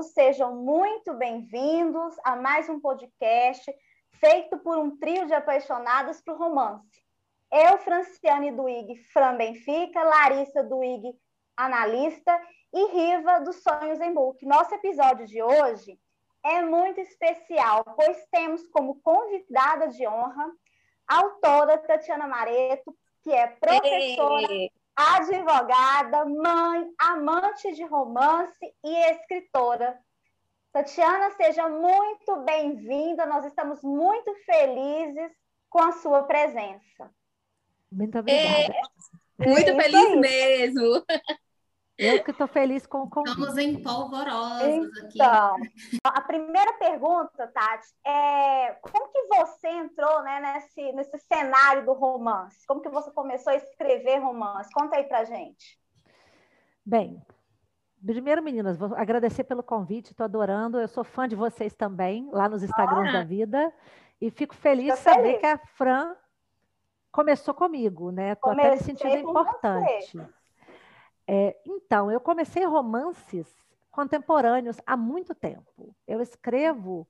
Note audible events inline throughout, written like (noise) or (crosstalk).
Todos sejam muito bem-vindos a mais um podcast feito por um trio de apaixonados por romance. Eu, Franciane Duig, Fran Benfica, Larissa Duig, analista, e Riva dos Sonhos em Book. Nosso episódio de hoje é muito especial, pois temos como convidada de honra a autora Tatiana Mareto, que é professora, Ei advogada, mãe, amante de romance e escritora. Tatiana, seja muito bem-vinda. Nós estamos muito felizes com a sua presença. Muito obrigada. É, muito feliz mesmo. (laughs) Eu que estou feliz com o convite. Estamos em polvorosos então, aqui. A primeira pergunta, Tati, é como que você entrou né, nesse, nesse cenário do romance? Como que você começou a escrever romance? Conta aí pra gente. Bem, primeiro, meninas, vou agradecer pelo convite, estou adorando. Eu sou fã de vocês também, lá nos Instagrams ah. da vida. E fico feliz de saber feliz. que a Fran começou comigo, né? Estou até me sentindo importante. Você. É, então, eu comecei romances contemporâneos há muito tempo. Eu escrevo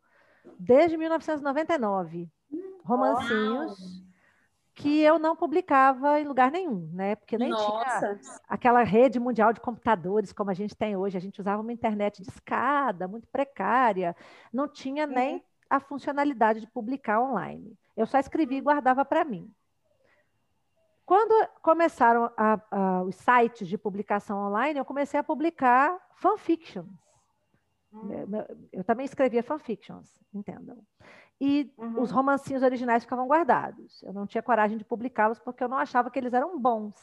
desde 1999 romancinhos que eu não publicava em lugar nenhum, né? Porque nem Nossa. tinha aquela rede mundial de computadores como a gente tem hoje. A gente usava uma internet de escada, muito precária, não tinha uhum. nem a funcionalidade de publicar online. Eu só escrevia e guardava para mim. Quando começaram a, a, os sites de publicação online, eu comecei a publicar fanfictions. Hum. Eu, também escrevia fanfictions, entendam. E uhum. os romancinhos originais ficavam guardados. Eu não tinha coragem de publicá-los porque eu não achava que eles eram bons.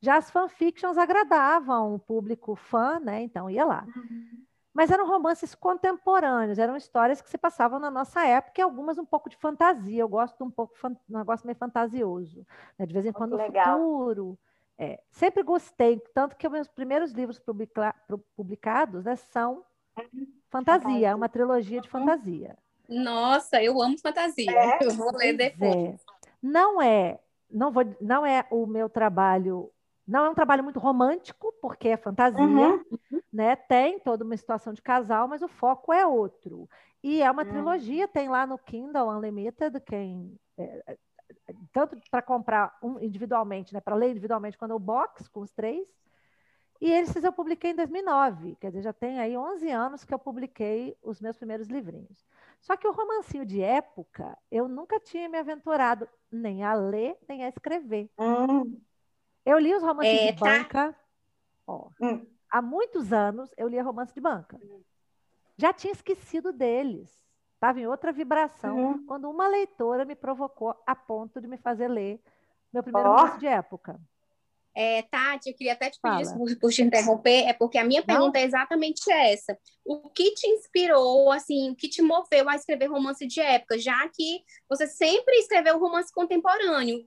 Já as fanfictions agradavam o público fã, né? Então ia lá. Uhum. Mas eram romances contemporâneos, eram histórias que se passavam na nossa época e algumas um pouco de fantasia. Eu gosto de um pouco um negócio meio fantasioso. Né? De vez em quando, no futuro. É, sempre gostei, tanto que meus primeiros livros publica, publicados né, são fantasia, fantasia, é uma trilogia de fantasia. Nossa, eu amo fantasia. É? Eu vou ler depois. É. Não é, não vou, não é o meu trabalho não é um trabalho muito romântico, porque é fantasia, uhum. né? Tem toda uma situação de casal, mas o foco é outro. E é uma uhum. trilogia, tem lá no Kindle Unlimited, quem é, tanto para comprar um individualmente, né, para ler individualmente quando o box com os três. E esses eu publiquei em 2009, quer dizer, já tem aí 11 anos que eu publiquei os meus primeiros livrinhos. Só que o romancinho de época, eu nunca tinha me aventurado nem a ler, nem a escrever. Uhum. Eu li os romances é, de tá. banca. Ó, hum. Há muitos anos eu lia romance de banca. Já tinha esquecido deles. Estava em outra vibração. Uhum. Quando uma leitora me provocou a ponto de me fazer ler meu primeiro oh. romance de época. É, Tati, eu queria até te pedir por, por, te interromper, é porque a minha pergunta Não? é exatamente essa. O que te inspirou, assim, o que te moveu a escrever romance de época, já que você sempre escreveu romance contemporâneo?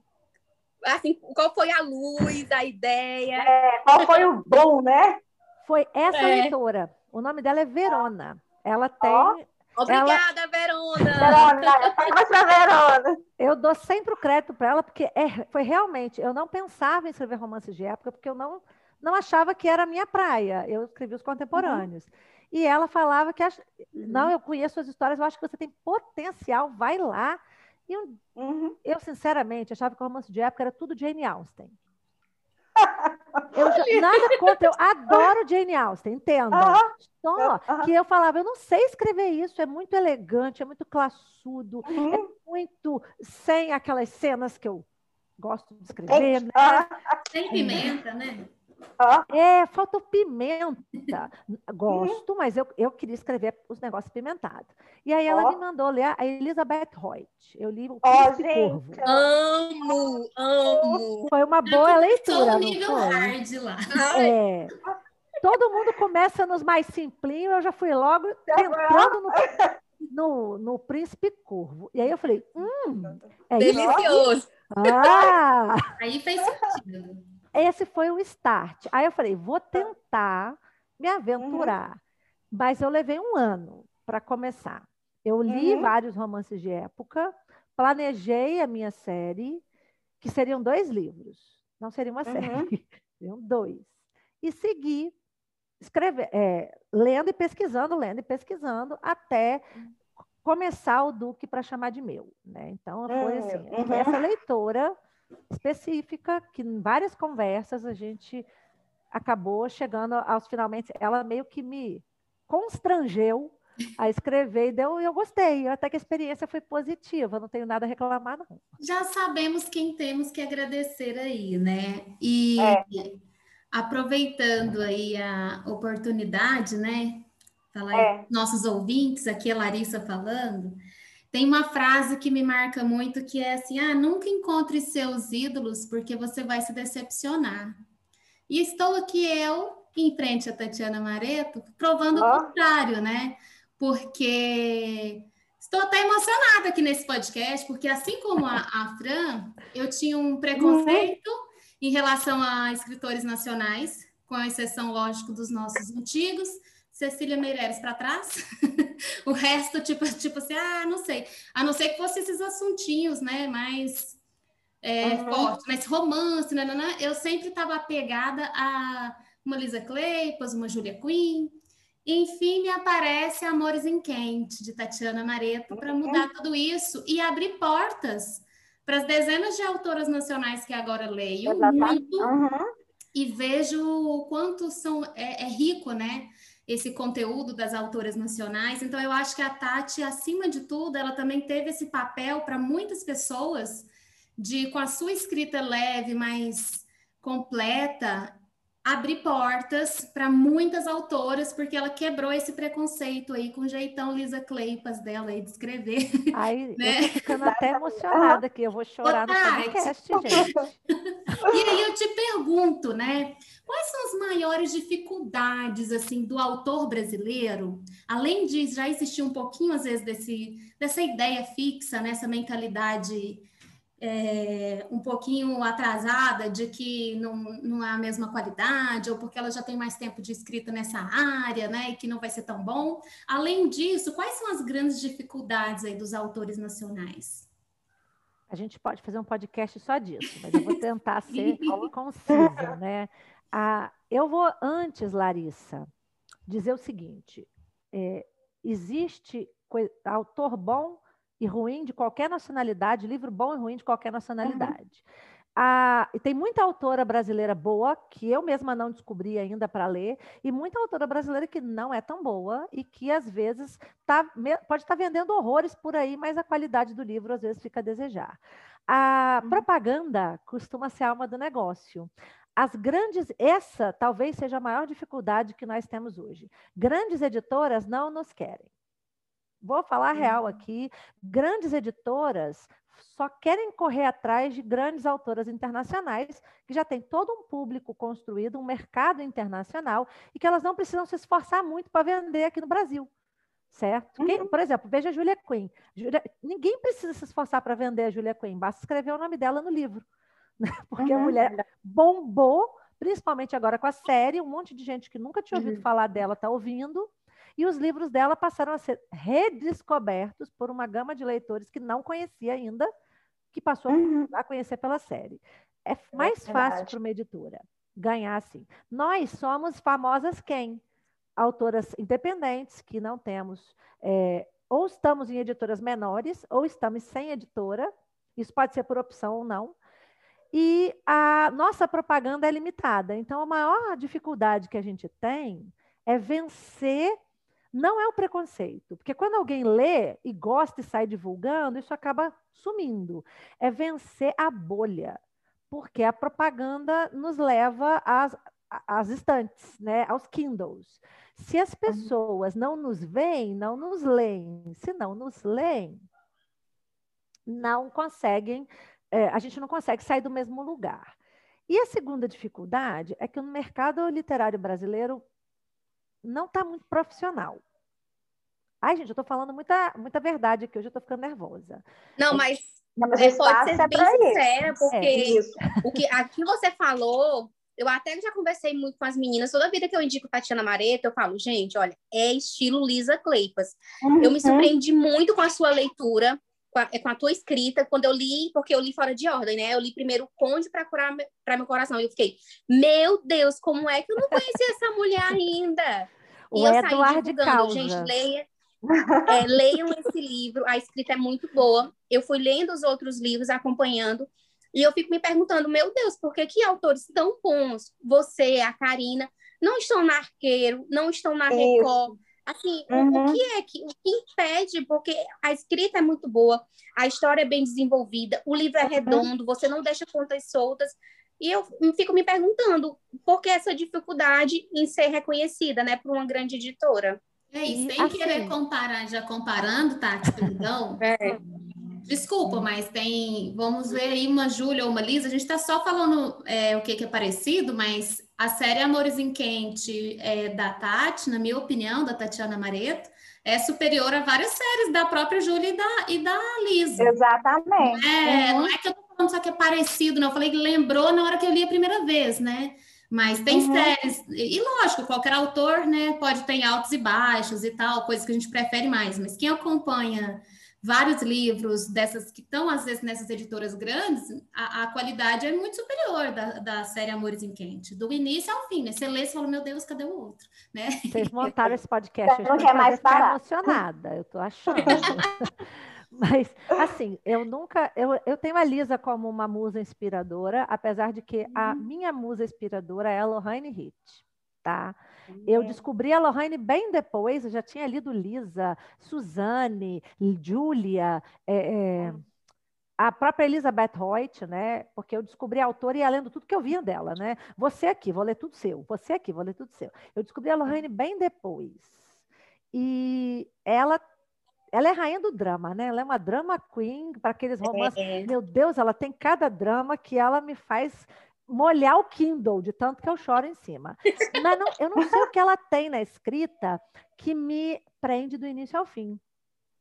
Assim, qual foi a luz, a ideia? É, qual foi o bom, né? Foi essa é. leitora. O nome dela é Verona. Ela tem. Oh. Obrigada, ela... Verona! Verona, pra Verona. Eu dou sempre o crédito para ela, porque é, foi realmente. Eu não pensava em escrever romances de época, porque eu não, não achava que era a minha praia. Eu escrevi os contemporâneos. Uhum. E ela falava que. Ach... Uhum. Não, eu conheço as histórias, eu acho que você tem potencial, vai lá. E eu, uhum. eu, sinceramente, achava que o romance de época era tudo Jane Austen. (laughs) Eu, nada contra, eu adoro Jane Austen, entenda. Uhum. Só uhum. que eu falava, eu não sei escrever isso, é muito elegante, é muito classudo, uhum. é muito sem aquelas cenas que eu gosto de escrever. Né? Sem pimenta, né? É, faltou pimenta. Gosto, mas eu, eu queria escrever os negócios pimentados. E aí ela oh. me mandou ler a Elizabeth Hoyt. Eu li o oh, gente, Amo, amo. Foi uma boa leitura. Sou nível hard lá. É. todo mundo começa nos mais simplinhos, eu já fui logo entrando no, no, no Príncipe Curvo. E aí eu falei, hum, é Delicioso. Isso? Ah! aí fez sentido. Esse foi o start. Aí eu falei, vou tentar me aventurar. Uhum. Mas eu levei um ano para começar. Eu li uhum. vários romances de época, planejei a minha série, que seriam dois livros. Não seria uma (laughs) uhum. série, seriam dois. E segui escrever, é, lendo e pesquisando, lendo e pesquisando, até começar o Duque para chamar de meu. Né? Então, foi assim, uhum. essa leitora específica, que em várias conversas a gente acabou chegando aos finalmente, ela meio que me constrangeu a escrever e deu, eu gostei, até que a experiência foi positiva, não tenho nada a reclamar, não. Já sabemos quem temos que agradecer aí, né? E é. aproveitando aí a oportunidade, né? Falar é. nossos ouvintes, aqui a Larissa falando, tem uma frase que me marca muito que é assim: ah, nunca encontre seus ídolos porque você vai se decepcionar. E estou aqui eu, em frente a Tatiana Mareto, provando oh. o contrário, né? Porque estou até emocionada aqui nesse podcast, porque assim como a, a Fran, eu tinha um preconceito uhum. em relação a escritores nacionais, com exceção, lógico, dos nossos antigos. Cecília Meireles para trás. (laughs) o resto, tipo, tipo assim, ah, não sei. A não ser que fosse esses assuntinhos, né? Mais é, uhum. forte, mas romance, né, né, né? eu sempre estava apegada a uma Lisa Kleypas, uma Julia Quinn. Enfim, me aparece Amores em Quente, de Tatiana Mareto, para mudar uhum. tudo isso e abrir portas para as dezenas de autoras nacionais que agora leio muito uhum. e vejo o quanto são, é, é rico, né? Esse conteúdo das autoras nacionais. Então, eu acho que a Tati, acima de tudo, ela também teve esse papel para muitas pessoas de, com a sua escrita leve, mais completa, abrir portas para muitas autoras, porque ela quebrou esse preconceito aí com o jeitão Lisa Cleipas dela aí de escrever. (laughs) Ai, né? eu tô ficando até emocionada aqui, eu vou chorar no podcast, gente. (laughs) e aí eu te pergunto, né? Quais são as maiores dificuldades assim do autor brasileiro? Além de já existir um pouquinho às vezes desse, dessa ideia fixa, nessa mentalidade é, um pouquinho atrasada de que não, não é a mesma qualidade, ou porque ela já tem mais tempo de escrita nessa área, né, e que não vai ser tão bom. Além disso, quais são as grandes dificuldades aí dos autores nacionais? A gente pode fazer um podcast só disso, mas eu vou tentar (laughs) ser concisa, né? Ah, eu vou antes, Larissa, dizer o seguinte: é, existe autor bom e ruim de qualquer nacionalidade, livro bom e ruim de qualquer nacionalidade. Uhum. Ah, e tem muita autora brasileira boa que eu mesma não descobri ainda para ler, e muita autora brasileira que não é tão boa e que às vezes tá, pode estar tá vendendo horrores por aí, mas a qualidade do livro às vezes fica a desejar. A uhum. propaganda costuma ser a alma do negócio. As grandes, essa talvez seja a maior dificuldade que nós temos hoje. Grandes editoras não nos querem. Vou falar real uhum. aqui. Grandes editoras só querem correr atrás de grandes autoras internacionais que já têm todo um público construído, um mercado internacional e que elas não precisam se esforçar muito para vender aqui no Brasil. Certo? Quem, uhum. por exemplo, veja a Julia Quinn. Julia, ninguém precisa se esforçar para vender a Julia Quinn, basta escrever o nome dela no livro. (laughs) Né? Porque uhum. a mulher bombou, principalmente agora com a série, um monte de gente que nunca tinha ouvido uhum. falar dela está ouvindo. E os livros dela passaram a ser redescobertos por uma gama de leitores que não conhecia ainda, que passou uhum. a conhecer pela série. É, é mais é fácil para uma editora ganhar assim. Nós somos famosas quem? Autoras independentes que não temos, é, ou estamos em editoras menores, ou estamos sem editora. Isso pode ser por opção ou não. E a nossa propaganda é limitada. Então, a maior dificuldade que a gente tem é vencer não é o preconceito, porque quando alguém lê e gosta e sai divulgando, isso acaba sumindo. É vencer a bolha, porque a propaganda nos leva às, às estantes, né? aos Kindles. Se as pessoas não nos veem, não nos leem. Se não nos leem, não conseguem, é, a gente não consegue sair do mesmo lugar. E a segunda dificuldade é que no mercado literário brasileiro não está muito profissional. Ai, gente, eu estou falando muita, muita verdade aqui, hoje eu estou ficando nervosa. Não, mas, não, mas é, pode ser é bem sincera, porque é. o que aqui você falou, eu até já conversei muito com as meninas, toda vida que eu indico Tatiana Mareta, eu falo, gente, olha, é estilo Lisa Cleipas. Uhum. Eu me uhum. surpreendi muito com a sua leitura, com a, com a, tua escrita, quando eu li, porque eu li fora de ordem, né? Eu li primeiro Conde para curar para meu coração, e eu fiquei, meu Deus, como é que eu não conhecia essa mulher ainda? (laughs) E o eu Eduardo saí divulgando, gente, leia, é, leiam esse livro, a escrita é muito boa. Eu fui lendo os outros livros, acompanhando, e eu fico me perguntando, meu Deus, por que, que autores tão bons, você, a Karina, não estão na Arqueiro, não estão na Record? Assim, uhum. o, que é que, o que impede? Porque a escrita é muito boa, a história é bem desenvolvida, o livro é uhum. redondo, você não deixa pontas soltas. E eu fico me perguntando por que essa dificuldade em ser reconhecida, né, por uma grande editora. É isso, sem assim, querer comparar, já comparando, Tati, (laughs) perdão. é. Desculpa, mas tem. Vamos ver aí uma Júlia ou uma Lisa. A gente está só falando é, o que, que, é parecido, mas a série Amores em Quente é, da Tati, na minha opinião, da Tatiana Mareto, é superior a várias séries da própria Júlia e da, e da Lisa. Exatamente. É, uhum. Não é que eu tô falando só que é parecido, não. Eu falei que lembrou na hora que eu li a primeira vez, né? Mas tem uhum. séries, e lógico, qualquer autor, né, pode ter altos e baixos e tal, coisas que a gente prefere mais, mas quem acompanha vários livros dessas que estão, às vezes, nessas editoras grandes, a, a qualidade é muito superior da, da, série Amores em Quente, do início ao fim, né? Você lê e fala, meu Deus, cadê o outro? Né? Vocês (laughs) montaram esse podcast, eu não mais parar. emocionada, eu tô achando. (laughs) Mas, assim, eu nunca. Eu, eu tenho a Lisa como uma musa inspiradora, apesar de que a uhum. minha musa inspiradora é a Lohane Hitt, tá? Eu descobri a Lohane bem depois, eu já tinha lido Lisa, Suzane, Julia, é, é, a própria Elizabeth Hoyt, né? Porque eu descobri a autora e ia lendo tudo que eu via dela, né? Você aqui, vou ler tudo seu. Você aqui, vou ler tudo seu. Eu descobri a Lohane bem depois. E ela ela é rainha do drama, né? Ela é uma drama queen para aqueles romances. É. Meu Deus, ela tem cada drama que ela me faz molhar o Kindle de tanto que eu choro em cima. Mas não, eu não sei o que ela tem na escrita que me prende do início ao fim.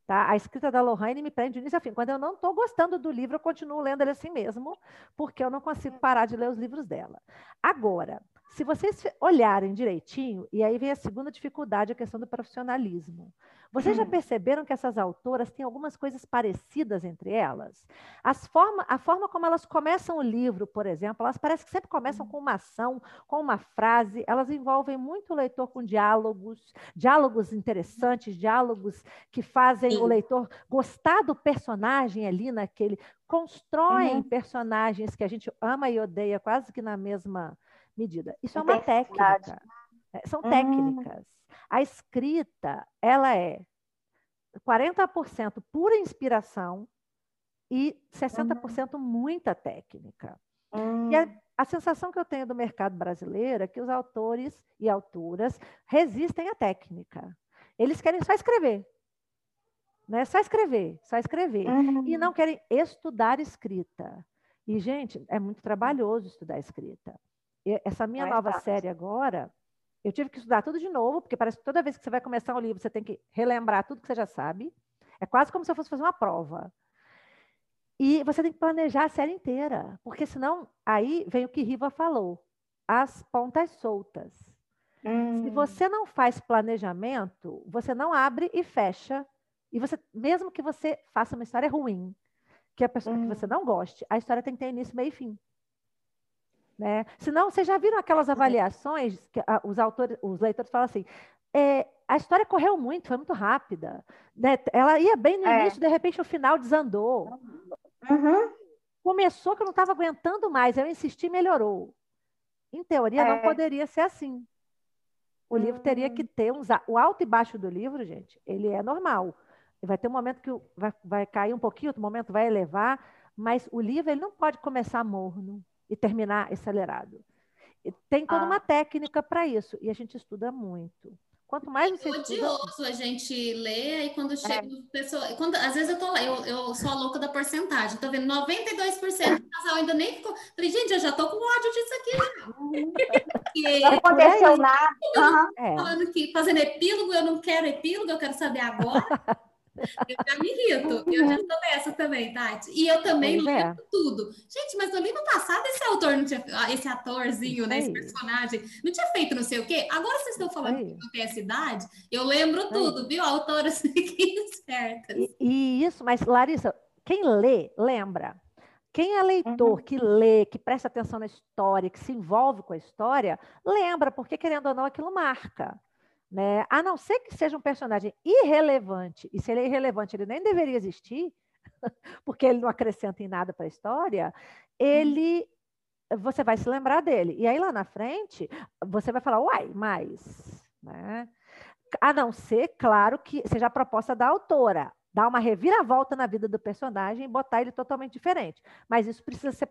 Tá? A escrita da Lohane me prende do início ao fim. Quando eu não estou gostando do livro, eu continuo lendo ele assim mesmo, porque eu não consigo parar de ler os livros dela. Agora, se vocês olharem direitinho, e aí vem a segunda dificuldade, a questão do profissionalismo. Vocês já hum. perceberam que essas autoras têm algumas coisas parecidas entre elas? As forma, a forma como elas começam o livro, por exemplo, elas parecem que sempre começam com uma ação, com uma frase, elas envolvem muito o leitor com diálogos, diálogos interessantes, diálogos que fazem Sim. o leitor gostar do personagem ali naquele. constroem uhum. personagens que a gente ama e odeia quase que na mesma medida. Isso é uma técnica. É, são hum. técnicas. A escrita, ela é 40% pura inspiração e 60% muita técnica. E a, hum. a, sensação que eu tenho do mercado brasileiro é que os autores e autoras resistem à técnica. Eles querem só escrever. Né? Só escrever, só escrever. E não querem estudar escrita. E, gente, é muito trabalhoso estudar escrita. Essa minha não nova é série agora, eu tive que estudar tudo de novo, porque parece que toda vez que você vai começar um livro, você tem que relembrar tudo que você já sabe. É quase como se eu fosse fazer uma prova. E você tem que planejar a série inteira, porque senão aí vem o que Riva falou, as pontas soltas. Hum. Se você não faz planejamento, você não abre e fecha. E você, mesmo que você faça uma história ruim, que a pessoa hum. que você não goste, a história tem que ter início, meio e fim. Né? Senão, vocês já viram aquelas uhum. avaliações que a, os autores, os leitores falam assim, é, a história correu muito, foi muito rápida. Né? Ela ia bem no é. início, de repente o final desandou. Uhum. Começou que eu não estava aguentando mais, eu insisti e melhorou. Em teoria, é. não poderia ser assim. O uhum. livro teria que ter uns. O alto e baixo do livro, gente, ele é normal. Vai ter um momento que vai, vai cair um pouquinho, outro momento vai elevar, mas o livro ele não pode começar morno e terminar acelerado. Tem toda ah. uma técnica para isso, e a gente estuda muito. Quanto mais você é odioso estuda... a gente ler, aí quando chega é. pessoa, quando às vezes eu tô lá, eu, eu sou a louca da porcentagem, tô vendo 92% do casal ainda nem ficou. Falei, gente, eu já tô com ódio disso aqui Porque, não aconteceu nada. Uhum. Falando que fazendo epílogo, eu não quero epílogo, eu quero saber agora. (laughs) Eu já me irrito. Eu já estou nessa também, Tati. E eu também pois lembro é. tudo. Gente, mas no livro passado esse autor não tinha, ah, esse atorzinho, né, esse personagem, não tinha feito não sei o quê. Agora vocês estão falando que não tem essa idade, eu lembro tudo, viu? Autoras (laughs) fiquem certas. E, e isso, mas Larissa, quem lê, lembra. Quem é leitor, uhum. que lê, que presta atenção na história, que se envolve com a história, lembra, porque querendo ou não, aquilo marca. Né? A não ser que seja um personagem irrelevante, e se ele é irrelevante, ele nem deveria existir, (laughs) porque ele não acrescenta em nada para a história, ele você vai se lembrar dele. E aí lá na frente, você vai falar, uai, mas. Né? A não ser, claro, que seja a proposta da autora, dar uma reviravolta na vida do personagem e botar ele totalmente diferente. Mas isso precisa ser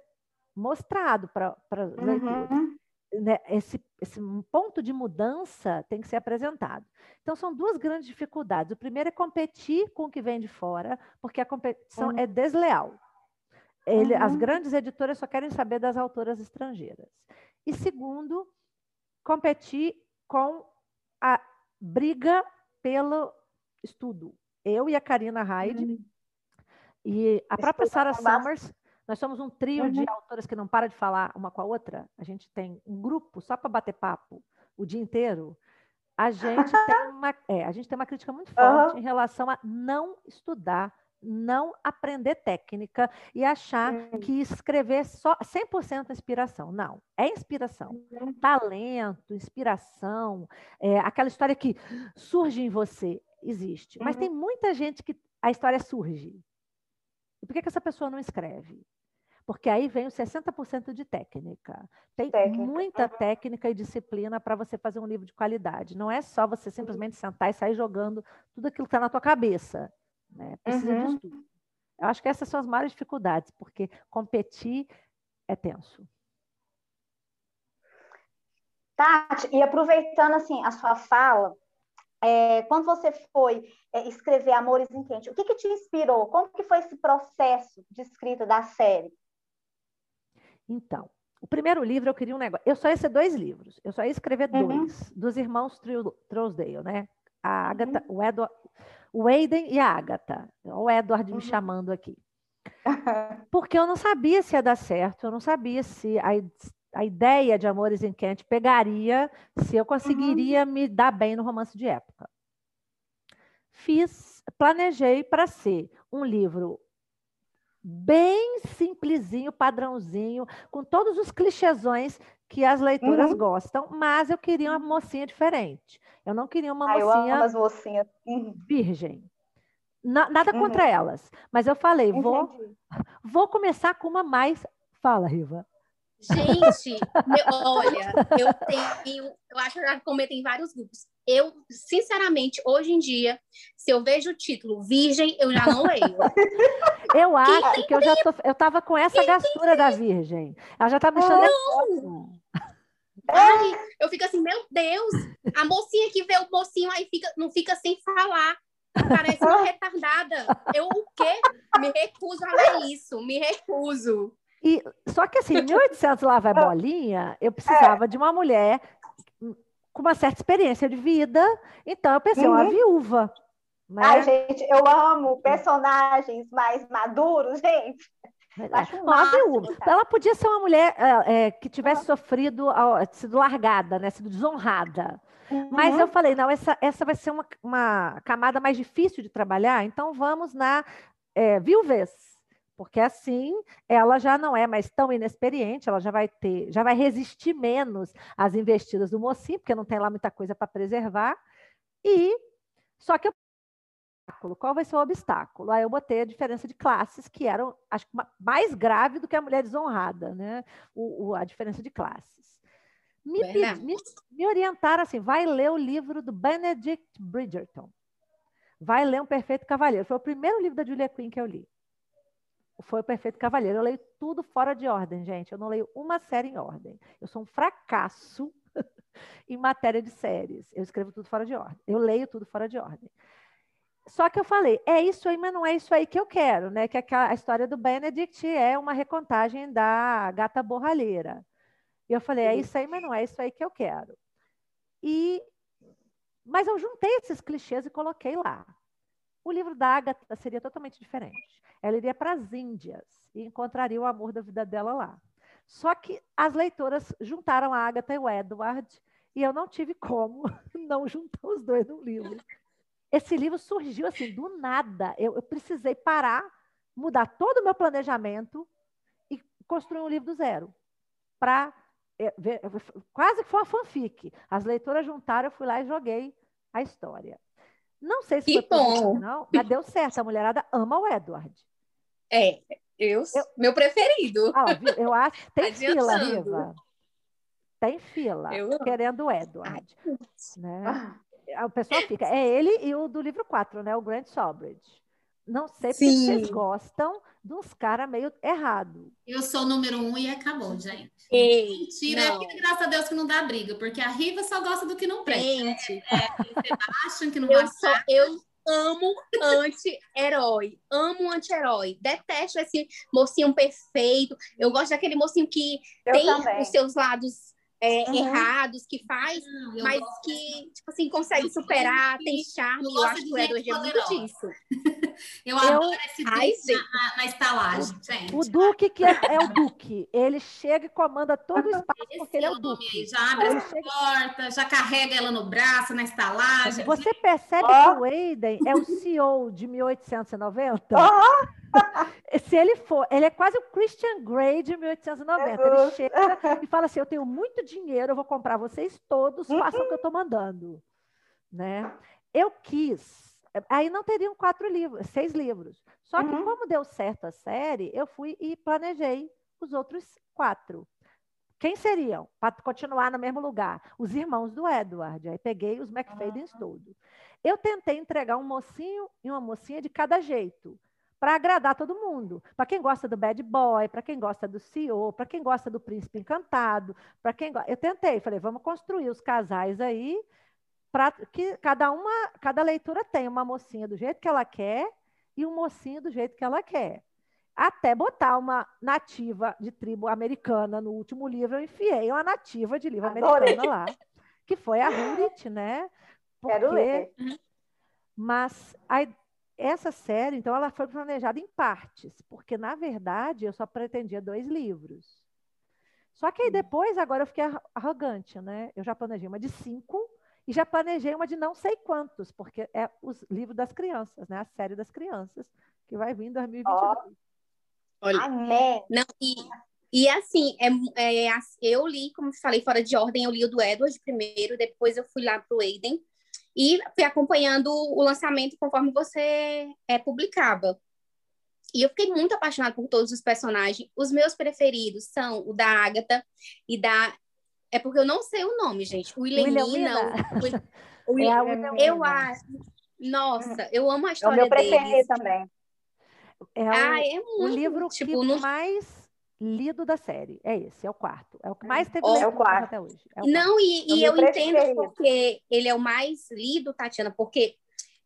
mostrado para uhum. Né, esse, esse ponto de mudança tem que ser apresentado. Então, são duas grandes dificuldades. O primeiro é competir com o que vem de fora, porque a competição uhum. é desleal. Ele, uhum. As grandes editoras só querem saber das autoras estrangeiras. E segundo, competir com a briga pelo estudo. Eu e a Karina Hyde, uhum. e a própria Sarah Summers nós somos um trio uhum. de autoras que não para de falar uma com a outra. A gente tem um grupo só para bater papo o dia inteiro. A gente (laughs) tem uma, é, a gente tem uma crítica muito forte uhum. em relação a não estudar, não aprender técnica e achar uhum. que escrever só 100% inspiração. Não, é inspiração. Uhum. Talento, inspiração, é, aquela história que surge em você, existe. Mas tem muita gente que a história surge. E por que, que essa pessoa não escreve? Porque aí vem os 60% de técnica. Tem técnica. muita uhum. técnica e disciplina para você fazer um livro de qualidade. Não é só você simplesmente sentar e sair jogando tudo aquilo que está na tua cabeça. Né? Precisa uhum. de estudo. Eu acho que essas são as maiores dificuldades, porque competir é tenso. Tati, e aproveitando assim a sua fala, é, quando você foi é, escrever Amores em Quente, o que, que te inspirou? Como que foi esse processo de escrita da série? Então, o primeiro livro eu queria um negócio. Eu só ia ser dois livros. Eu só ia escrever uhum. dois, dos irmãos Trousdale, né? A Agatha, uhum. o Edward, o Aiden e a Agatha. O Edward uhum. me chamando aqui. (laughs) Porque eu não sabia se ia dar certo, eu não sabia se a, a ideia de Amores em Kent pegaria, se eu conseguiria uhum. me dar bem no romance de época. Fiz, planejei para ser um livro bem simplesinho, padrãozinho, com todos os clichêsões que as leituras uhum. gostam, mas eu queria uma mocinha diferente. Eu não queria uma ah, mocinha eu amo as mocinhas. Uhum. virgem. nada uhum. contra elas, mas eu falei, vou, (laughs) vou começar com uma mais. Fala, Riva. Gente, eu, olha, eu tenho, eu acho que eu já comentei em vários grupos. Eu, sinceramente, hoje em dia, se eu vejo o título Virgem, eu já não leio. (laughs) eu acho que eu já tô, eu tava com essa gastura da Virgem. Ela já tá me chamando. (laughs) Ai, eu fico assim, meu Deus, a mocinha que vê o mocinho aí fica, não fica sem falar. Parece uma (laughs) retardada. Eu o quê? Me recuso a ler isso, me recuso. E, só que assim, em 1800 lá vai bolinha, eu precisava é. de uma mulher com uma certa experiência de vida, então eu pensei, uhum. uma viúva. Né? Ai, gente, eu amo personagens mais maduros, gente. Acho uma viúva. Ela podia ser uma mulher é, é, que tivesse sofrido, sido largada, né, sido desonrada. Uhum. Mas eu falei, não, essa, essa vai ser uma, uma camada mais difícil de trabalhar, então vamos na é, viuvez porque assim ela já não é mais tão inexperiente, ela já vai ter, já vai resistir menos às investidas do mocinho, porque não tem lá muita coisa para preservar. E só que qual vai ser o obstáculo? Aí eu botei a diferença de classes, que eram, acho que mais grave do que a mulher desonrada, né? O, o a diferença de classes. Me, me, me orientaram assim: vai ler o livro do Benedict Bridgerton. Vai ler Um Perfeito Cavaleiro. Foi o primeiro livro da Julia Quinn que eu li foi o Perfeito Cavalheiro. Eu leio tudo fora de ordem, gente. Eu não leio uma série em ordem. Eu sou um fracasso (laughs) em matéria de séries. Eu escrevo tudo fora de ordem. Eu leio tudo fora de ordem. Só que eu falei, é isso aí, mas não é isso aí que eu quero, né? Que a história do Benedict é uma recontagem da gata borralheira. E eu falei, é isso aí, mas não é isso aí que eu quero. E mas eu juntei esses clichês e coloquei lá. O livro da Agatha seria totalmente diferente. Ela iria para as Índias e encontraria o amor da vida dela lá. Só que as leitoras juntaram a Agatha e o Edward e eu não tive como (laughs) não juntar os dois no livro. Esse livro surgiu assim do nada. Eu, eu precisei parar, mudar todo o meu planejamento e construir um livro do zero para é, quase que foi uma fanfic. As leitoras juntaram, eu fui lá e joguei a história. Não sei se que foi bom. não, mas deu certo. A mulherada ama o Edward. É, eu, eu meu preferido. Ah, eu acho. Tem fila, Riva. Tem fila eu... querendo o Edward. Ai, né? Ah. O pessoal fica. É ele e o do livro 4, né? O Grant Sobridge. Não sei se vocês gostam de uns caras meio errado. Eu sou o número um e acabou, gente. Ei, Mentira, é que graças a Deus que não dá briga, porque a Riva só gosta do que não presta. Gente, é, é, acham que não eu sou, Eu amo anti-herói, amo anti-herói. Detesto esse mocinho perfeito. Eu gosto daquele mocinho que eu tem também. os seus lados é, uhum. errados, que faz, mas gosto. que, tipo assim, consegue superar, tem charme. Eu, eu acho que o Edward é muito disso. (laughs) eu adoro esse Ai, na, na, estalagem, o, gente. O Duque, que é, é, o Duque, ele chega e comanda todo o espaço, esse porque ele é o Duque. Já abre a chega... porta, já carrega ela no braço, na estalagem. Você percebe oh. que o Aiden é o CEO de 1890? Oh. (laughs) Se ele for, ele é quase o Christian Grey de 1890. Ele chega (laughs) e fala assim: Eu tenho muito dinheiro, eu vou comprar vocês todos, façam o que eu estou mandando. Né? Eu quis. Aí não teriam quatro livros, seis livros. Só que, uhum. como deu certo a série, eu fui e planejei os outros quatro. Quem seriam? Para continuar no mesmo lugar. Os irmãos do Edward. Aí peguei os McFadens uhum. todos. Eu tentei entregar um mocinho e uma mocinha de cada jeito para agradar todo mundo. Para quem gosta do bad boy, para quem gosta do CEO, para quem gosta do príncipe encantado, para quem eu tentei, falei, vamos construir os casais aí para que cada uma, cada leitura tenha uma mocinha do jeito que ela quer e um mocinho do jeito que ela quer. Até botar uma nativa de tribo americana no último livro, eu enfiei uma nativa de livro Adorei. americana lá, que foi a Rurit, né? Porque... Quero ler. Mas a, essa série, então, ela foi planejada em partes, porque, na verdade, eu só pretendia dois livros. Só que aí hum. depois, agora eu fiquei arrogante, né? Eu já planejei uma de cinco e já planejei uma de não sei quantos, porque é os livros das crianças, né? A série das crianças, que vai vir em 2022. Oh. Olha, Amém. Não, e, e assim, é, é, eu li, como falei, fora de ordem, eu li o do Edward primeiro, depois eu fui lá para o Aiden, e fui acompanhando o lançamento conforme você é, publicava. E eu fiquei muito apaixonada por todos os personagens. Os meus preferidos são o da Agatha e da. É porque eu não sei o nome, gente. O não. O, o, é eu acho. Nossa, eu amo a história é o meu preferido deles. também. É o, ah, é muito, o livro tipo, que no... mais lido da série. É esse, é o quarto. É o que mais teve é o quarto. até hoje. É não, e, e eu entendo porque ele é o mais lido, Tatiana, porque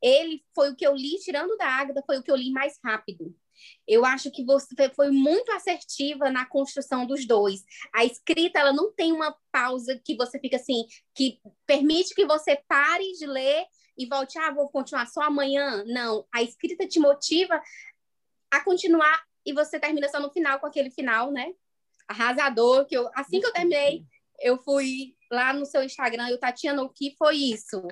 ele foi o que eu li, tirando da Águeda, foi o que eu li mais rápido. Eu acho que você foi muito assertiva na construção dos dois. A escrita, ela não tem uma pausa que você fica assim, que permite que você pare de ler e volte, ah, vou continuar só amanhã. Não, a escrita te motiva a continuar e você termina só no final com aquele final, né? Arrasador, que eu, assim que eu terminei, eu fui lá no seu Instagram e o Tatiana, o que foi isso?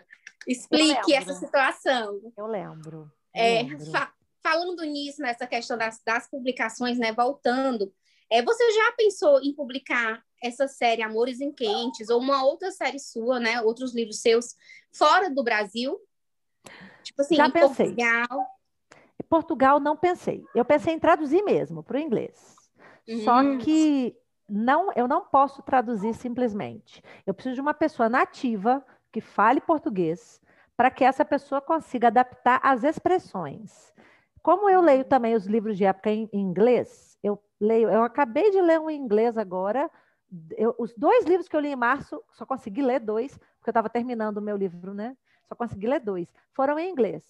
Explique essa situação. Eu lembro. Eu é, lembro. Fa falando nisso, nessa questão das, das publicações, né? Voltando, é, você já pensou em publicar essa série Amores em Quentes ou uma outra série sua, né? Outros livros seus fora do Brasil? Tipo assim, já em pensei. Portugal. Portugal não pensei. Eu pensei em traduzir mesmo para o inglês. Uhum. Só que não, eu não posso traduzir simplesmente. Eu preciso de uma pessoa nativa que fale português para que essa pessoa consiga adaptar as expressões. Como eu leio também os livros de época em inglês, eu leio, eu acabei de ler um em inglês agora eu, os dois livros que eu li em março, só consegui ler dois, porque eu estava terminando o meu livro, né? Só consegui ler dois. Foram em inglês.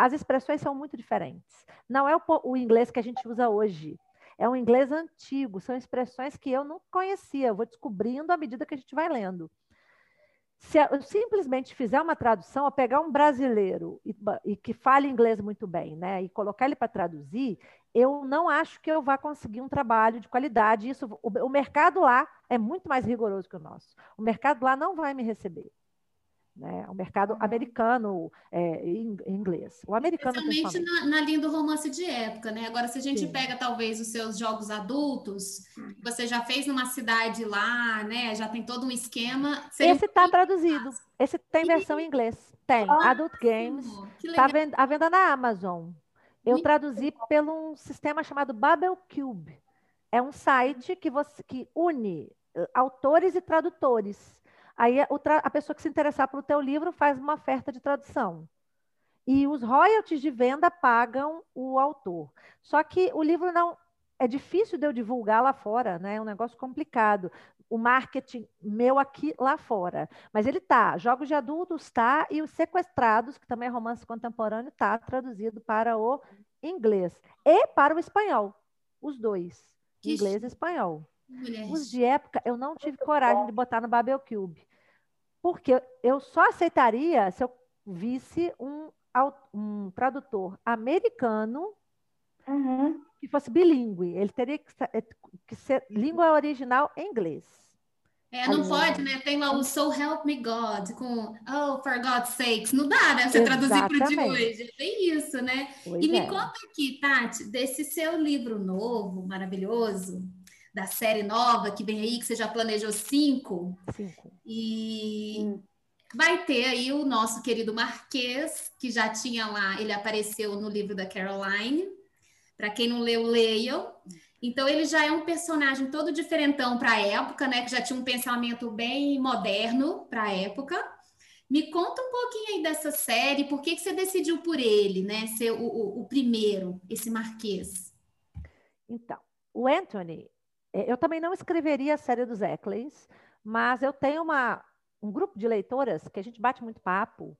As expressões são muito diferentes. Não é o, o inglês que a gente usa hoje. É um inglês antigo, são expressões que eu não conhecia, eu vou descobrindo à medida que a gente vai lendo. Se eu simplesmente fizer uma tradução, ou pegar um brasileiro e, e que fale inglês muito bem, né, e colocar ele para traduzir, eu não acho que eu vá conseguir um trabalho de qualidade. Isso, o, o mercado lá é muito mais rigoroso que o nosso. O mercado lá não vai me receber. Né? O mercado americano é, em, inglês. O americano Especialmente na, na, linha do romance de época, né? Agora, se a gente Sim. pega talvez os seus jogos adultos, você já fez numa cidade lá, né? Já tem todo um esquema. Esse está traduzido. Esse tem versão em inglês. Tem. Ah, Adult Games. Está à venda na Amazon. Eu Muito traduzi bom. pelo um sistema chamado Babel Cube. É um site que, você, que une eh, autores e tradutores. Aí a pessoa que se interessar pelo teu livro faz uma oferta de tradução. E os royalties de venda pagam o autor. Só que o livro não é difícil de eu divulgar lá fora, né? É um negócio complicado. O marketing meu aqui lá fora. Mas ele tá, Jogos de Adultos tá e os Sequestrados, que também é romance contemporâneo, tá traduzido para o inglês e para o espanhol. Os dois, que inglês e espanhol. Mulheres. Os de época eu não tive coragem de botar no Babel Cube. Porque eu só aceitaria se eu visse um, um tradutor americano uhum. que fosse bilíngue. Ele teria que, eh, que, ser língua original em inglês. É, não pode, né? Tem lá o So Help Me God com Oh, for God's sakes. Não dá, né? Você traduzir para o de hoje. Tem isso, né? Pois e me é. conta aqui, Tati, desse seu livro novo, maravilhoso, da série nova que vem aí, que você já planejou cinco. Cinco. E hum. vai ter aí o nosso querido Marquês, que já tinha lá, ele apareceu no livro da Caroline. Para quem não leu, leiam. Então ele já é um personagem todo diferentão para a época, né? Que já tinha um pensamento bem moderno para a época. Me conta um pouquinho aí dessa série, por que, que você decidiu por ele, né? Ser o, o, o primeiro, esse Marquês? Então, o Anthony, eu também não escreveria a série dos Eccles, mas eu tenho uma, um grupo de leitoras que a gente bate muito papo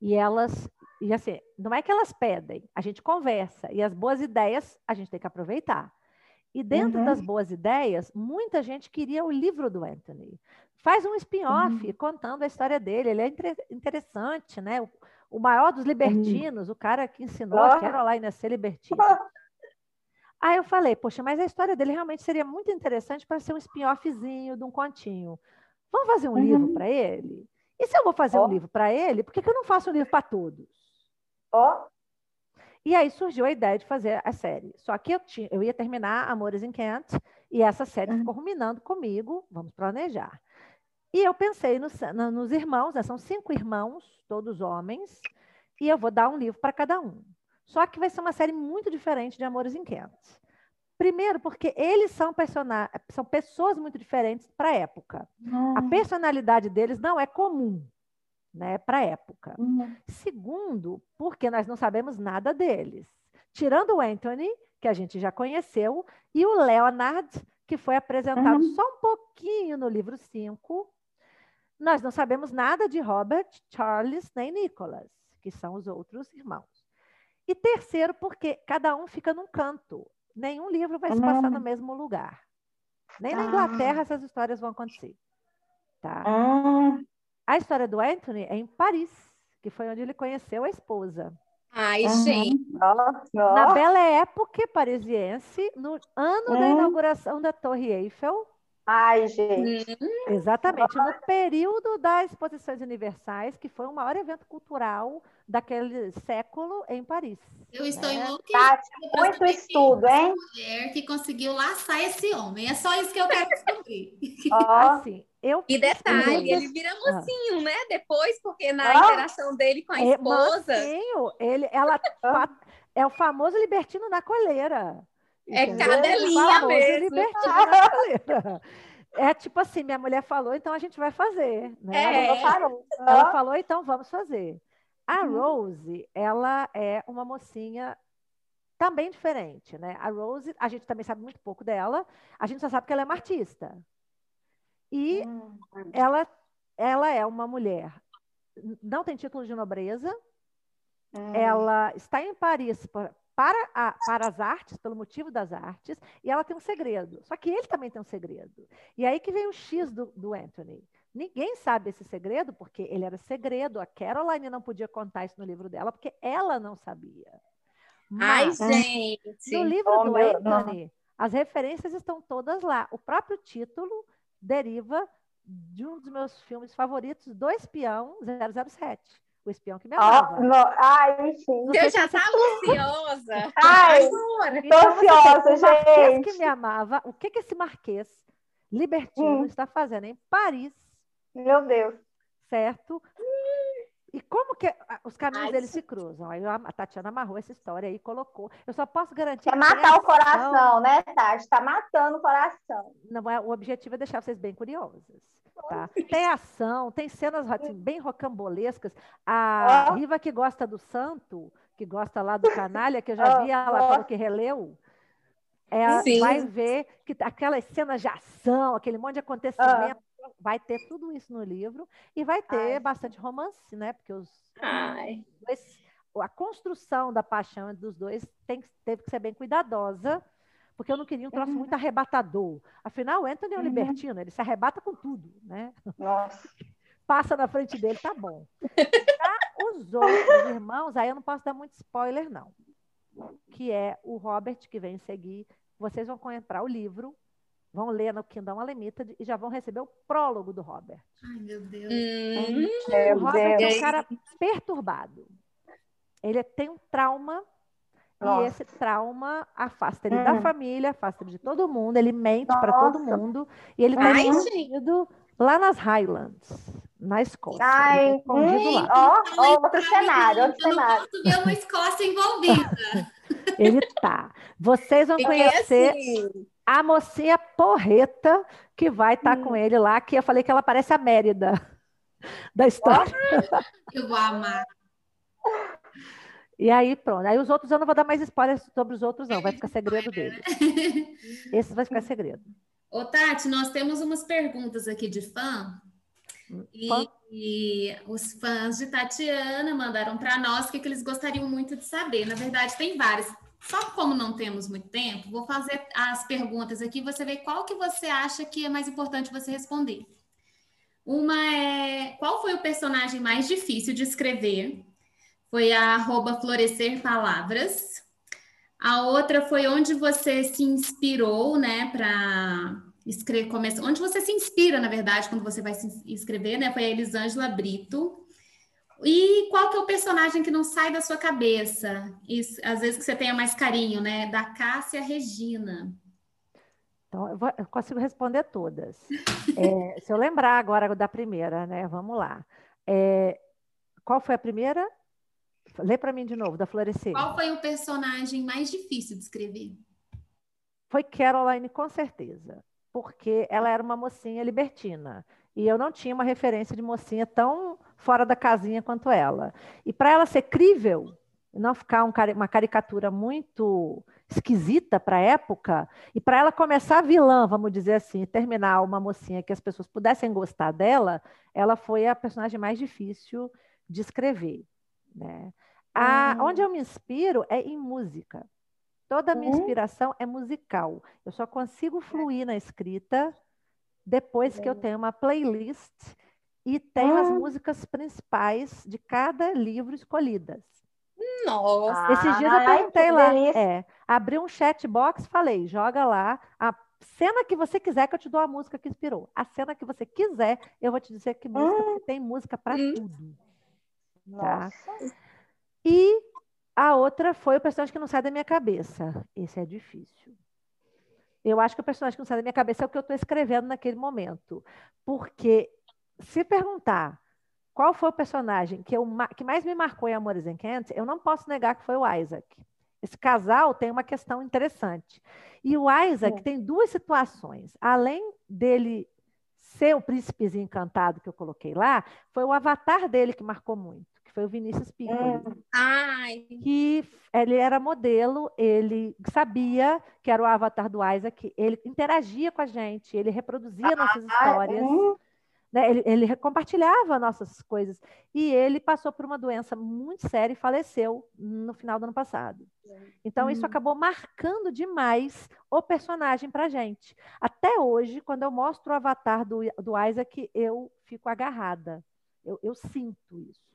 e elas, e assim, não é que elas pedem, a gente conversa e as boas ideias a gente tem que aproveitar. E dentro uhum. das boas ideias, muita gente queria o livro do Anthony. Faz um spin-off uhum. contando a história dele. Ele é interessante, né? O, o maior dos libertinos, uhum. o cara que ensinou a Caroline a ser libertina. Aí eu falei, poxa, mas a história dele realmente seria muito interessante para ser um spin-offzinho de um continho. Vamos fazer um uhum. livro para ele? E se eu vou fazer oh. um livro para ele, por que, que eu não faço um livro para todos? Ó. Oh. E aí surgiu a ideia de fazer a série. Só que eu, tinha, eu ia terminar Amores em Kent e essa série uhum. ficou ruminando comigo, vamos planejar. E eu pensei nos, nos irmãos, né? são cinco irmãos, todos homens, e eu vou dar um livro para cada um. Só que vai ser uma série muito diferente de Amores Inquietos. Primeiro, porque eles são, são pessoas muito diferentes para a época. Uhum. A personalidade deles não é comum né, para a época. Uhum. Segundo, porque nós não sabemos nada deles. Tirando o Anthony, que a gente já conheceu, e o Leonard, que foi apresentado uhum. só um pouquinho no livro 5, nós não sabemos nada de Robert, Charles nem Nicholas, que são os outros irmãos. E terceiro, porque cada um fica num canto. Nenhum livro vai se passar no ah. mesmo lugar. Nem na Inglaterra essas histórias vão acontecer. Tá? Ah. A história do Anthony é em Paris, que foi onde ele conheceu a esposa. Ai, uhum. gente. Na bela época parisiense, no ano da uhum. inauguração da Torre Eiffel, Ai, gente. Uhum. Exatamente, no período das exposições universais, que foi o maior evento cultural daquele século em Paris. Eu estou né? enlouquecida. muito estudo, hein? mulher que conseguiu laçar esse homem. É só isso que eu quero descobrir. (laughs) Oh. Assim, eu e detalhe, ele vira mocinho, ah. né? Depois, porque na ah. interação dele com a é, esposa. Mocinho, ele, ela é o famoso libertino na coleira. É cadelinha mesmo. É tipo assim, minha mulher falou, então a gente vai fazer. Né? É. Ela, falou, ela falou, então vamos fazer. A uhum. Rose, ela é uma mocinha também diferente, né? A Rose, a gente também sabe muito pouco dela, a gente só sabe que ela é uma artista. E hum. ela, ela é uma mulher, não tem título de nobreza, hum. ela está em Paris para, a, para as artes, pelo motivo das artes, e ela tem um segredo. Só que ele também tem um segredo. E aí que vem o X do, do Anthony. Ninguém sabe esse segredo, porque ele era segredo. A Caroline não podia contar isso no livro dela, porque ela não sabia. Mas, Ai, gente! No livro oh, do Anthony, não. as referências estão todas lá. O próprio título deriva de um dos meus filmes favoritos, do Espião 007 o espião que me amava. Oh, no... Ai, sim. Eu já estava ansiosa. (laughs) Ai, tô então, ansiosa, gente. O marquês que me amava, o que, que esse marquês libertino hum. está fazendo em Paris? Meu Deus. Certo? E como que os caminhos Ai, deles se cruzam? Aí a Tatiana amarrou essa história aí e colocou. Eu só posso garantir. É matar o coração, né, Tati? Está matando o coração. Não, é, o objetivo é deixar vocês bem curiosas. Tá? Tem ação, tem cenas assim, bem rocambolescas. A oh. Riva que gosta do santo, que gosta lá do canalha, que eu já (laughs) vi ela oh. falou que releu, Sim. vai ver que aquelas cenas de ação, aquele monte de acontecimento, vai ter tudo isso no livro e vai ter Ai. bastante romance, né? Porque os, dois, a construção da paixão dos dois tem, teve que ser bem cuidadosa porque eu não queria um troço muito uhum. arrebatador. Afinal, o Anthony é um uhum. libertino, ele se arrebata com tudo, né? Nossa. (laughs) Passa na frente dele, tá bom. Para os outros irmãos, aí eu não posso dar muito spoiler, não. Que é o Robert, que vem seguir. Vocês vão comprar o livro, vão ler no Kingdom Unlimited e já vão receber o prólogo do Robert. Ai, meu Deus. Hum, o Robert Deus. é um cara perturbado. Ele tem um trauma nossa. E esse trauma afasta ele hum. da família, afasta ele de todo mundo, ele mente para todo mundo. E ele está escondido lá nas Highlands, na Escócia. Ai, hum, lá. Ó, ó, outro cenário, outro eu cenário. não posso ver uma Escócia envolvida. (laughs) ele tá. Vocês vão conhecer assim... a mocinha porreta que vai estar tá hum. com ele lá, que eu falei que ela parece a Mérida (laughs) da história. Eu vou amar. E aí, pronto. Aí os outros eu não vou dar mais spoilers sobre os outros, não. Vai ficar segredo deles. Esses vai ficar segredo. Ô, Tati, nós temos umas perguntas aqui de fã. E, e os fãs de Tatiana mandaram para nós o que, que eles gostariam muito de saber. Na verdade, tem várias. Só como não temos muito tempo, vou fazer as perguntas aqui, você vê qual que você acha que é mais importante você responder. Uma é qual foi o personagem mais difícil de escrever foi a arroba Florescer Palavras. A outra foi onde você se inspirou, né, para escrever, começar, onde você se inspira, na verdade, quando você vai se inscrever, né, foi a Elisângela Brito. E qual que é o personagem que não sai da sua cabeça? Isso, às vezes que você tenha mais carinho, né, da Cássia Regina. Então, eu, vou, eu consigo responder todas. (laughs) É, se eu lembrar agora da primeira, né, vamos lá. É, qual foi a primeira? Lê para mim de novo, da Florescer. Qual foi o personagem mais difícil de escrever? Foi Caroline, com certeza. Porque ela era uma mocinha libertina. E eu não tinha uma referência de mocinha tão fora da casinha quanto ela. E para ela ser crível, não ficar um, uma caricatura muito esquisita para a época, e para ela começar vilã, vamos dizer assim, terminar uma mocinha que as pessoas pudessem gostar dela, ela foi a personagem mais difícil de escrever. Né? A, hum. Onde eu me inspiro é em música. Toda a minha uhum. inspiração é musical. Eu só consigo fluir na escrita depois que eu tenho uma playlist e tenho as hum. músicas principais de cada livro escolhidas. Nossa! Esses dias eu perguntei lá, é, abri um chat box, falei, joga lá a cena que você quiser que eu te dou a música que inspirou. A cena que você quiser, eu vou te dizer que música, hum. porque tem música para hum. tudo. Tá? E a outra foi o personagem que não sai da minha cabeça. Esse é difícil. Eu acho que o personagem que não sai da minha cabeça é o que eu estou escrevendo naquele momento. Porque se perguntar qual foi o personagem que, eu, que mais me marcou em Amores Kent, eu não posso negar que foi o Isaac. Esse casal tem uma questão interessante. E o Isaac tem duas situações. Além dele ser o príncipezinho encantado que eu coloquei lá, foi o avatar dele que marcou muito foi o Vinícius Piccoli. Hum. Ai. Que ele era modelo, ele sabia que era o avatar do Isaac, ele interagia com a gente, ele reproduzia nossas histórias. Hum. Né? Ele, ele, compartilhava nossas coisas. E ele passou por uma doença muito séria e faleceu no final do ano passado. Então, isso hum. acabou marcando demais o personagem para gente. Até hoje, quando eu mostro o avatar do, do Isaac, eu fico agarrada. Eu, eu sinto isso.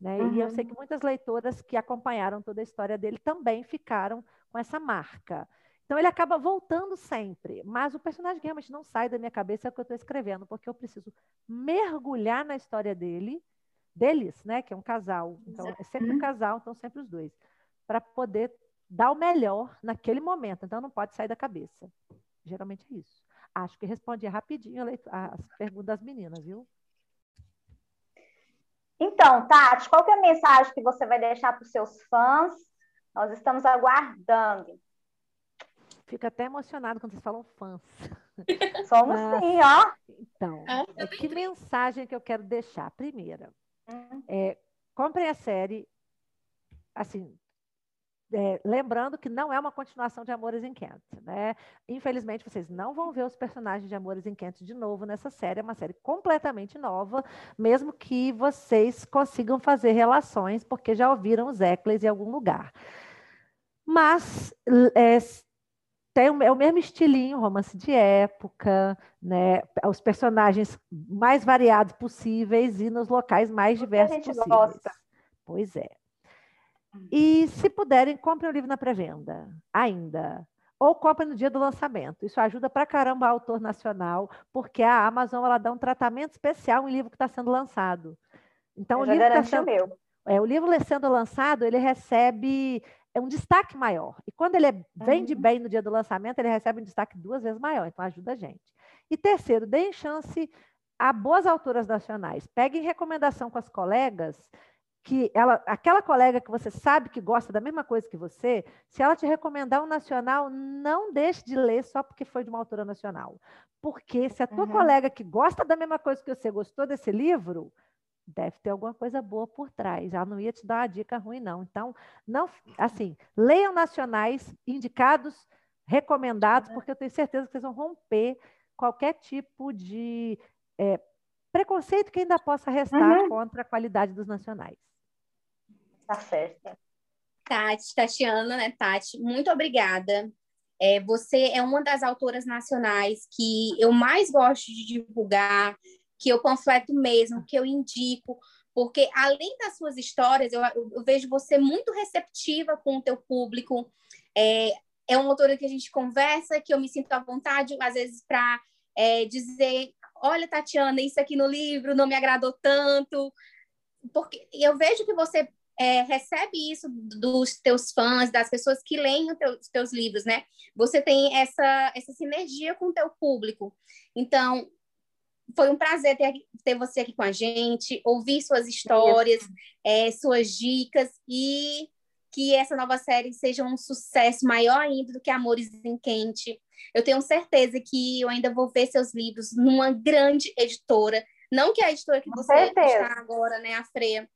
Né? Uhum. E eu sei que muitas leitoras que acompanharam toda a história dele também ficaram com essa marca. Então ele acaba voltando sempre, mas o personagem realmente não sai da minha cabeça é o que eu estou escrevendo, porque eu preciso mergulhar na história dele, deles, né? Que é um casal. Então é sempre um casal, então sempre os dois, para poder dar o melhor naquele momento. Então não pode sair da cabeça. Geralmente é isso. Acho que respondi rapidinho as perguntas das meninas, viu? Então, Tati, qual é a mensagem que você vai deixar para os seus fãs? Nós estamos aguardando. Fico até emocionado quando vocês falam fãs. (laughs) Somos Mas, sim, ó. Então, é, que mensagem que eu quero deixar? Primeira, hum. é, comprem a série, assim, é, lembrando que não é uma continuação de Amores em Kent, né? Infelizmente, vocês não vão ver os personagens de Amores em Kent de novo nessa série. É uma série completamente nova, mesmo que vocês consigam fazer relações, porque já ouviram os Eccles em algum lugar. Mas é, tem, é o mesmo estilinho, romance de época, né? Os personagens mais variados possíveis e nos locais mais diversos possíveis. Gosta. Pois é. E se puderem, comprem o livro na pré-venda, ainda. Ou comprem no dia do lançamento. Isso ajuda pra caramba o autor nacional, porque a Amazon ela dá um tratamento especial em livro que está sendo lançado. Então, Eu o livro está sendo. Meu. É, o livro sendo lançado, ele recebe é um destaque maior. E quando ele é, vende uhum. bem no dia do lançamento, ele recebe um destaque duas vezes maior. Então, ajuda a gente. E terceiro, deem chance a boas autoras nacionais. Peguem recomendação com as colegas que ela, aquela colega que você sabe que gosta da mesma coisa que você, se ela te recomendar um nacional, não deixe de ler só porque foi de uma autora nacional. Porque se a tua uhum. colega que gosta da mesma coisa que você gostou desse livro, deve ter alguma coisa boa por trás. Ela não ia te dar uma dica ruim, não. Então, não, assim, leiam nacionais indicados, recomendados, porque eu tenho certeza que vocês vão romper qualquer tipo de é, preconceito que ainda possa restar uhum. contra a qualidade dos nacionais. Tá certo. Tati, Tatiana, né, Tati? Muito obrigada. É, você é uma das autoras nacionais que eu mais gosto de divulgar, que eu panfleto mesmo, que eu indico, porque além das suas histórias, eu, eu vejo você muito receptiva com o teu público. É, é uma autora que a gente conversa, que eu me sinto à vontade, às vezes, para é, dizer: olha, Tatiana, isso aqui no livro não me agradou tanto. Porque eu vejo que você é, recebe isso dos teus fãs, das pessoas que leem os teus, teus livros, né? Você tem essa, essa sinergia com o teu público. Então, foi um prazer ter, ter você aqui com a gente, ouvir suas histórias, é, suas dicas e que essa nova série seja um sucesso maior ainda do que Amores em Quente. Eu tenho certeza que eu ainda vou ver seus livros numa grande editora, não que a editora que você está agora, né, a Freia,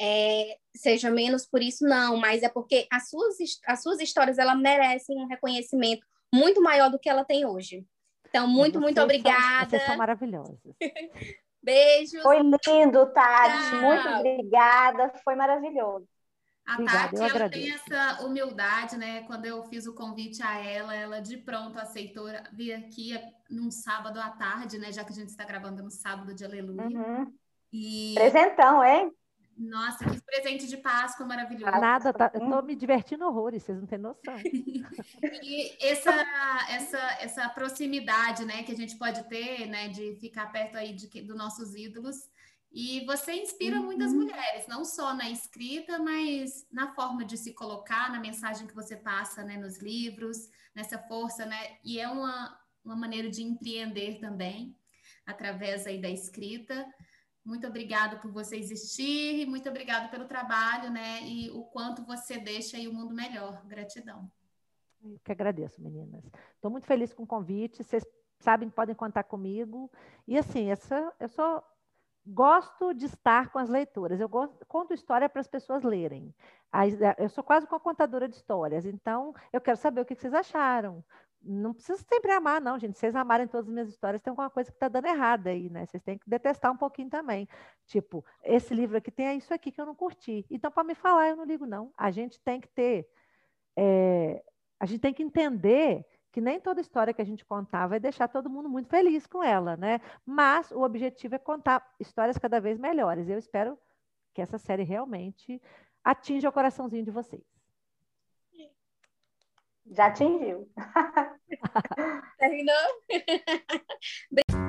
é, seja menos por isso, não, mas é porque as suas, as suas histórias ela merecem um reconhecimento muito maior do que ela tem hoje. Então, muito, vocês muito obrigada. São, vocês são maravilhosos. (laughs) Beijos. Foi lindo, Tati. Tchau. Muito obrigada. Foi maravilhoso. A Obrigada, Tati, ela tem essa humildade, né? Quando eu fiz o convite a ela, ela de pronto aceitou vir aqui num sábado à tarde, né? Já que a gente está gravando no sábado de Aleluia. Uhum. E... Presentão, hein? Nossa, que presente de Páscoa maravilhoso. Nada, tá, eu tô me divertindo horrores, vocês não têm noção. (laughs) e essa, essa, essa proximidade, né, que a gente pode ter, né, de ficar perto aí de, dos nossos ídolos. E você inspira uhum. muitas mulheres, não só na escrita, mas na forma de se colocar, na mensagem que você passa, né, nos livros, nessa força, né? E é uma, uma maneira de empreender também, através aí da escrita. Muito obrigada por você existir, muito obrigada pelo trabalho, né? E o quanto você deixa aí o mundo melhor. Gratidão. Eu que agradeço, meninas. Estou muito feliz com o convite. Vocês sabem que podem contar comigo. E assim, essa, eu sou gosto de estar com as leituras. Eu gosto, conto história para as pessoas lerem. Eu sou quase uma contadora de histórias, então eu quero saber o que vocês acharam. Não precisa sempre amar, não, gente. Vocês amarem todas as minhas histórias, tem alguma coisa que está dando errada aí, né? Vocês têm que detestar um pouquinho também. Tipo, esse livro aqui tem isso aqui que eu não curti. Então, para me falar, eu não ligo, não. A gente tem que ter. É, a gente tem que entender que nem toda história que a gente contar vai deixar todo mundo muito feliz com ela, né? Mas o objetivo é contar histórias cada vez melhores. Eu espero que essa série realmente atinja o coraçãozinho de vocês. Já atingiu. (laughs) Terminou? (laughs)